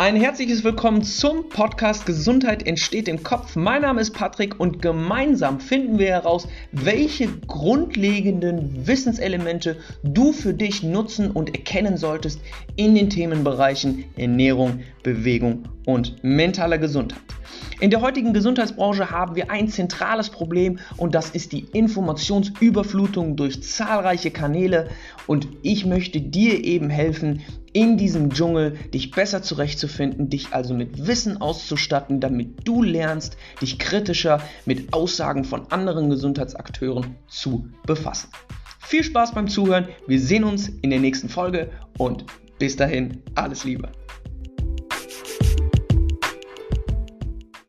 Ein herzliches Willkommen zum Podcast Gesundheit entsteht im Kopf. Mein Name ist Patrick und gemeinsam finden wir heraus, welche grundlegenden Wissenselemente du für dich nutzen und erkennen solltest in den Themenbereichen Ernährung, Bewegung und mentaler Gesundheit. In der heutigen Gesundheitsbranche haben wir ein zentrales Problem und das ist die Informationsüberflutung durch zahlreiche Kanäle und ich möchte dir eben helfen, in diesem Dschungel dich besser zurechtzufinden, dich also mit Wissen auszustatten, damit du lernst, dich kritischer mit Aussagen von anderen Gesundheitsakteuren zu befassen. Viel Spaß beim Zuhören, wir sehen uns in der nächsten Folge und bis dahin alles Liebe.